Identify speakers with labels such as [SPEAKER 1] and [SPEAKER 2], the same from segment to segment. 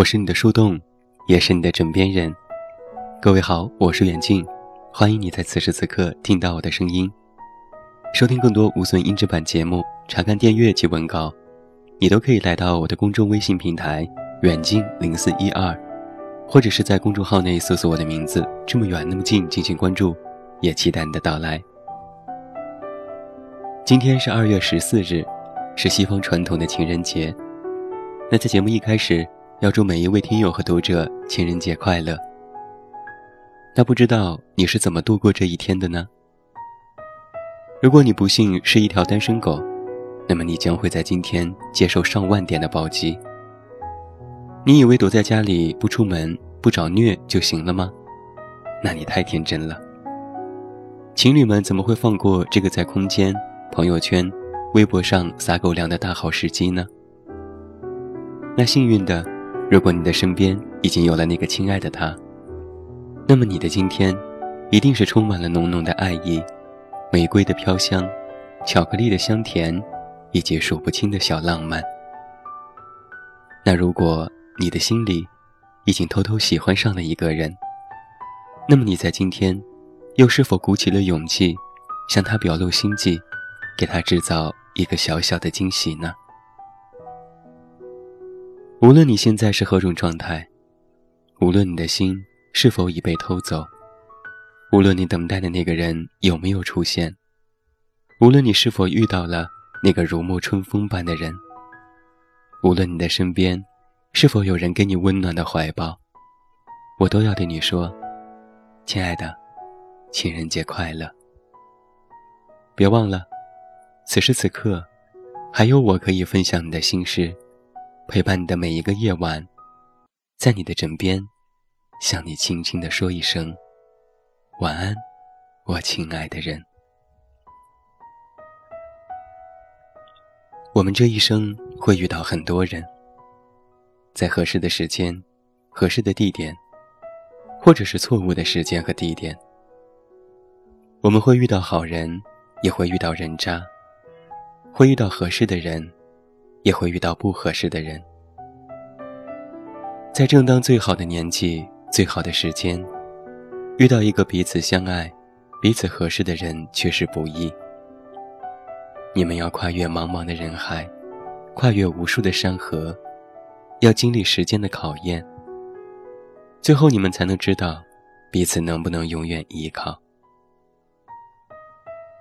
[SPEAKER 1] 我是你的树洞，也是你的枕边人。各位好，我是远近，欢迎你在此时此刻听到我的声音。收听更多无损音质版节目，查看电阅及文稿，你都可以来到我的公众微信平台远近零四一二，或者是在公众号内搜索我的名字“这么远那么近”进行关注，也期待你的到来。今天是二月十四日，是西方传统的情人节。那在节目一开始。要祝每一位听友和读者情人节快乐。那不知道你是怎么度过这一天的呢？如果你不幸是一条单身狗，那么你将会在今天接受上万点的暴击。你以为躲在家里不出门不找虐就行了吗？那你太天真了。情侣们怎么会放过这个在空间、朋友圈、微博上撒狗粮的大好时机呢？那幸运的。如果你的身边已经有了那个亲爱的他，那么你的今天，一定是充满了浓浓的爱意，玫瑰的飘香，巧克力的香甜，以及数不清的小浪漫。那如果你的心里，已经偷偷喜欢上了一个人，那么你在今天，又是否鼓起了勇气，向他表露心迹，给他制造一个小小的惊喜呢？无论你现在是何种状态，无论你的心是否已被偷走，无论你等待的那个人有没有出现，无论你是否遇到了那个如沐春风般的人，无论你的身边是否有人给你温暖的怀抱，我都要对你说：“亲爱的，情人节快乐！”别忘了，此时此刻，还有我可以分享你的心事。陪伴你的每一个夜晚，在你的枕边，向你轻轻地说一声晚安，我亲爱的人。我们这一生会遇到很多人，在合适的时间、合适的地点，或者是错误的时间和地点，我们会遇到好人，也会遇到人渣，会遇到合适的人。也会遇到不合适的人，在正当最好的年纪、最好的时间，遇到一个彼此相爱、彼此合适的人，确实不易。你们要跨越茫茫的人海，跨越无数的山河，要经历时间的考验，最后你们才能知道彼此能不能永远依靠。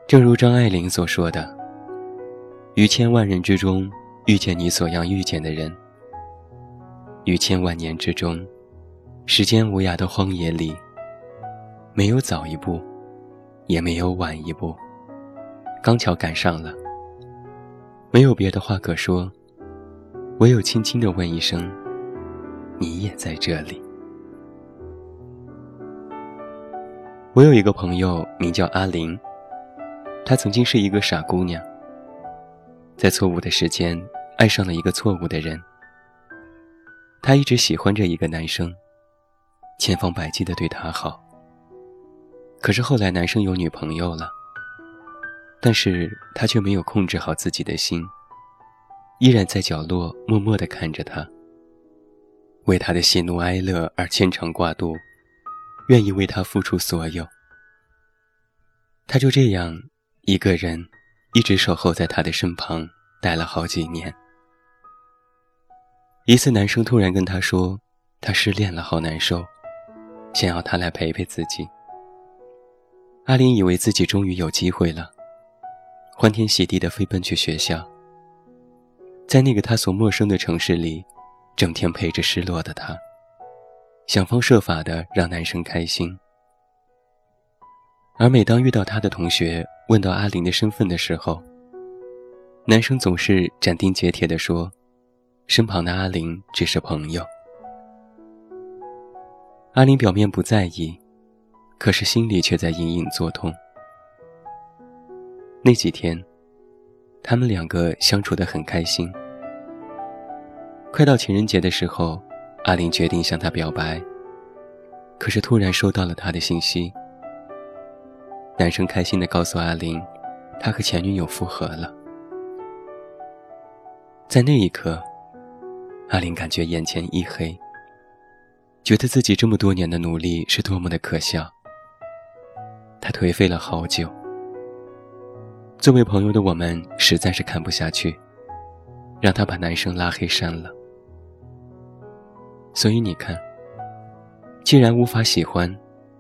[SPEAKER 1] 正如张爱玲所说的：“于千万人之中。”遇见你所要遇见的人，于千万年之中，时间无涯的荒野里，没有早一步，也没有晚一步，刚巧赶上了。没有别的话可说，唯有轻轻的问一声：“你也在这里。”我有一个朋友名叫阿玲，她曾经是一个傻姑娘，在错误的时间。爱上了一个错误的人，他一直喜欢着一个男生，千方百计的对他好。可是后来男生有女朋友了，但是他却没有控制好自己的心，依然在角落默默的看着他，为他的喜怒哀乐而牵肠挂肚，愿意为他付出所有。他就这样一个人，一直守候在他的身旁，待了好几年。一次，男生突然跟她说，他失恋了，好难受，想要她来陪陪自己。阿玲以为自己终于有机会了，欢天喜地的飞奔去学校，在那个他所陌生的城市里，整天陪着失落的他，想方设法的让男生开心。而每当遇到他的同学问到阿玲的身份的时候，男生总是斩钉截铁地说。身旁的阿玲只是朋友。阿玲表面不在意，可是心里却在隐隐作痛。那几天，他们两个相处得很开心。快到情人节的时候，阿玲决定向他表白。可是突然收到了他的信息，男生开心地告诉阿玲，他和前女友复合了。在那一刻。阿玲感觉眼前一黑，觉得自己这么多年的努力是多么的可笑。他颓废了好久。作为朋友的我们实在是看不下去，让他把男生拉黑删了。所以你看，既然无法喜欢，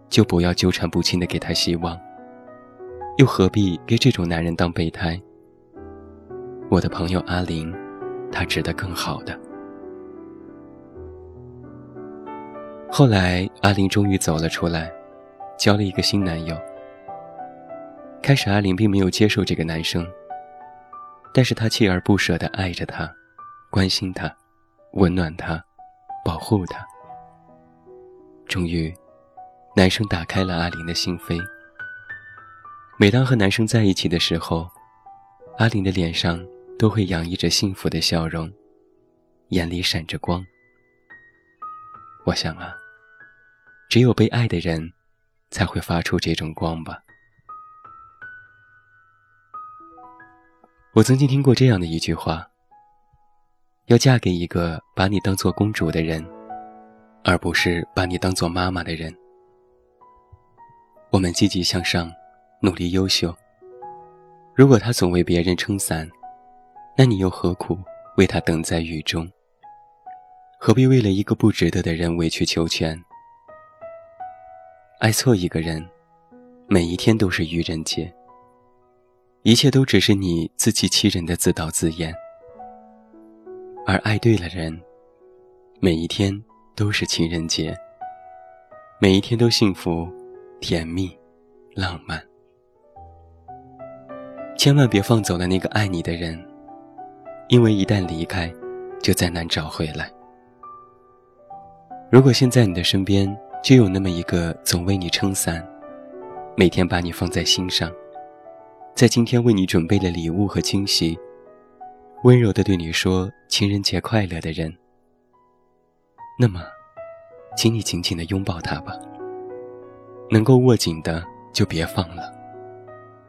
[SPEAKER 1] 就不要纠缠不清的给他希望，又何必给这种男人当备胎？我的朋友阿玲，她值得更好的。后来，阿玲终于走了出来，交了一个新男友。开始，阿玲并没有接受这个男生，但是她锲而不舍地爱着他，关心他，温暖他，保护他。终于，男生打开了阿玲的心扉。每当和男生在一起的时候，阿玲的脸上都会洋溢着幸福的笑容，眼里闪着光。我想啊，只有被爱的人，才会发出这种光吧。我曾经听过这样的一句话：要嫁给一个把你当做公主的人，而不是把你当做妈妈的人。我们积极向上，努力优秀。如果他总为别人撑伞，那你又何苦为他等在雨中？何必为了一个不值得的人委曲求全？爱错一个人，每一天都是愚人节。一切都只是你自欺欺人的自导自演，而爱对了人，每一天都是情人节，每一天都幸福、甜蜜、浪漫。千万别放走了那个爱你的人，因为一旦离开，就再难找回来。如果现在你的身边就有那么一个总为你撑伞，每天把你放在心上。在今天为你准备了礼物和惊喜，温柔的对你说“情人节快乐”的人，那么，请你紧紧的拥抱他吧。能够握紧的就别放了，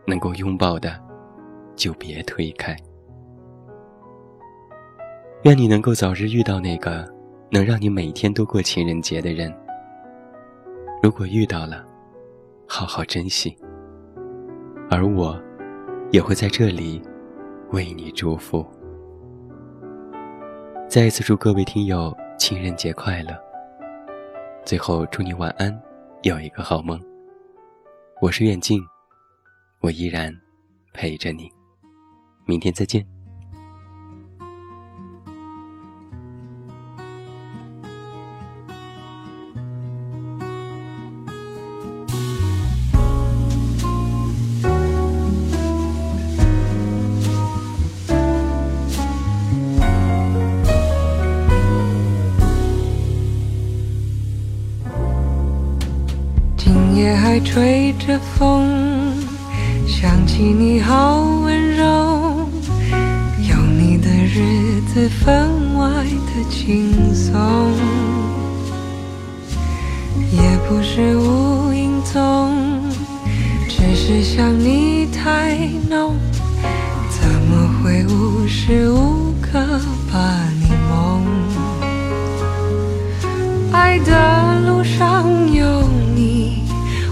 [SPEAKER 1] 能够拥抱的就别推开。愿你能够早日遇到那个能让你每天都过情人节的人。如果遇到了，好好珍惜。而我。也会在这里为你祝福。再一次祝各位听友情人节快乐。最后祝你晚安，有一个好梦。我是远近，我依然陪着你。明天再见。
[SPEAKER 2] 今夜还吹着风，想起你好日子分外的轻松，也不是无影踪，只是想你太浓，怎么会无时无刻把你梦？爱的路上有你。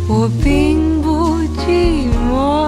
[SPEAKER 2] 我并不寂寞，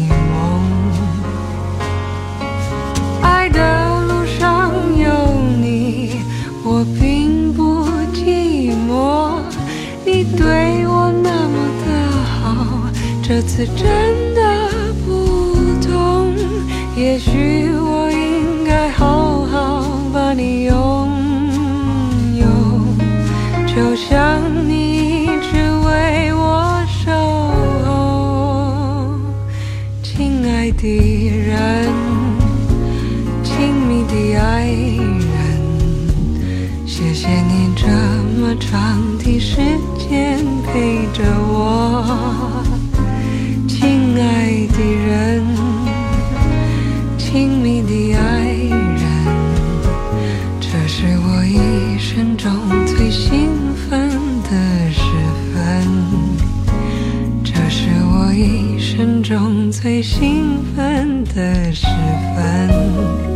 [SPEAKER 2] 这次真的不同。也许我应该好好把你拥有，就像你中最兴奋的时分。